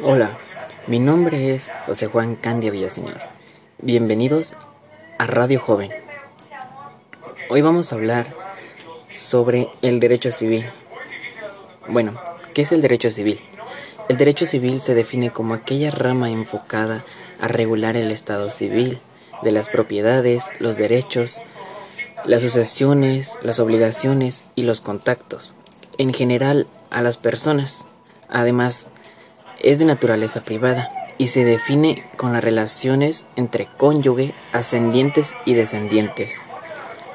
Hola, mi nombre es José Juan Candia Villaseñor. Bienvenidos a Radio Joven. Hoy vamos a hablar sobre el derecho civil. Bueno, ¿qué es el derecho civil? El derecho civil se define como aquella rama enfocada a regular el estado civil de las propiedades, los derechos, las sucesiones, las obligaciones y los contactos, en general a las personas. Además, es de naturaleza privada y se define con las relaciones entre cónyuge, ascendientes y descendientes.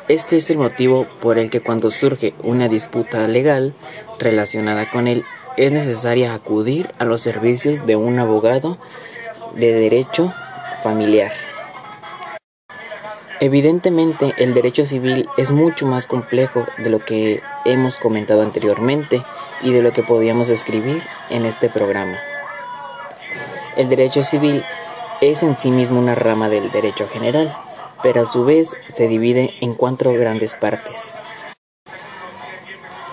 Este es el motivo por el que cuando surge una disputa legal relacionada con él, es necesaria acudir a los servicios de un abogado de derecho familiar. Evidentemente, el derecho civil es mucho más complejo de lo que hemos comentado anteriormente y de lo que podíamos escribir en este programa. El derecho civil es en sí mismo una rama del derecho general, pero a su vez se divide en cuatro grandes partes.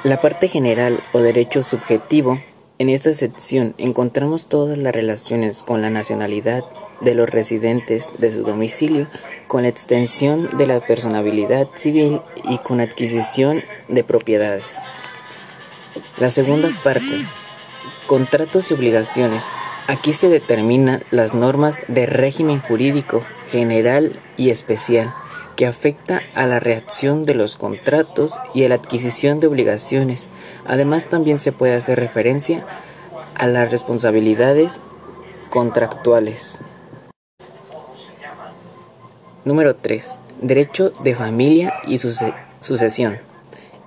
La parte general o derecho subjetivo, en esta sección encontramos todas las relaciones con la nacionalidad de los residentes de su domicilio, con la extensión de la personabilidad civil y con adquisición de propiedades. La segunda parte, contratos y obligaciones, Aquí se determinan las normas de régimen jurídico general y especial que afecta a la reacción de los contratos y a la adquisición de obligaciones. Además también se puede hacer referencia a las responsabilidades contractuales. Número 3. Derecho de familia y sucesión.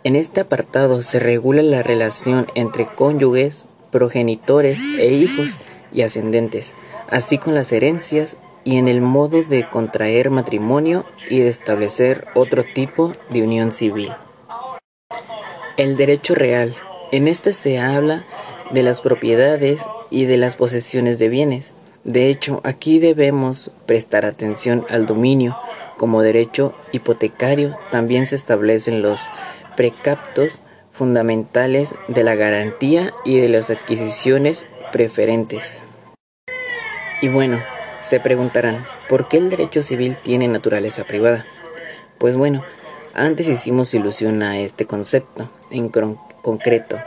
En este apartado se regula la relación entre cónyuges, progenitores e hijos y ascendentes, así con las herencias y en el modo de contraer matrimonio y de establecer otro tipo de unión civil. El derecho real. En este se habla de las propiedades y de las posesiones de bienes. De hecho, aquí debemos prestar atención al dominio. Como derecho hipotecario también se establecen los precaptos fundamentales de la garantía y de las adquisiciones preferentes. Y bueno, se preguntarán, ¿por qué el derecho civil tiene naturaleza privada? Pues bueno, antes hicimos ilusión a este concepto en concreto.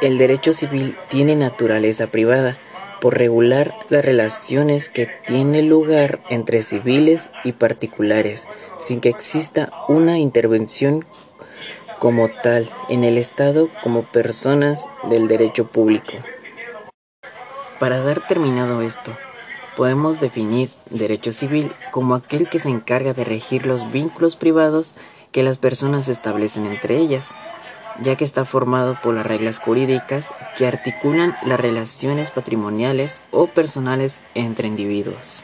El derecho civil tiene naturaleza privada por regular las relaciones que tienen lugar entre civiles y particulares, sin que exista una intervención como tal en el Estado como personas del derecho público. Para dar terminado esto, podemos definir derecho civil como aquel que se encarga de regir los vínculos privados que las personas establecen entre ellas, ya que está formado por las reglas jurídicas que articulan las relaciones patrimoniales o personales entre individuos.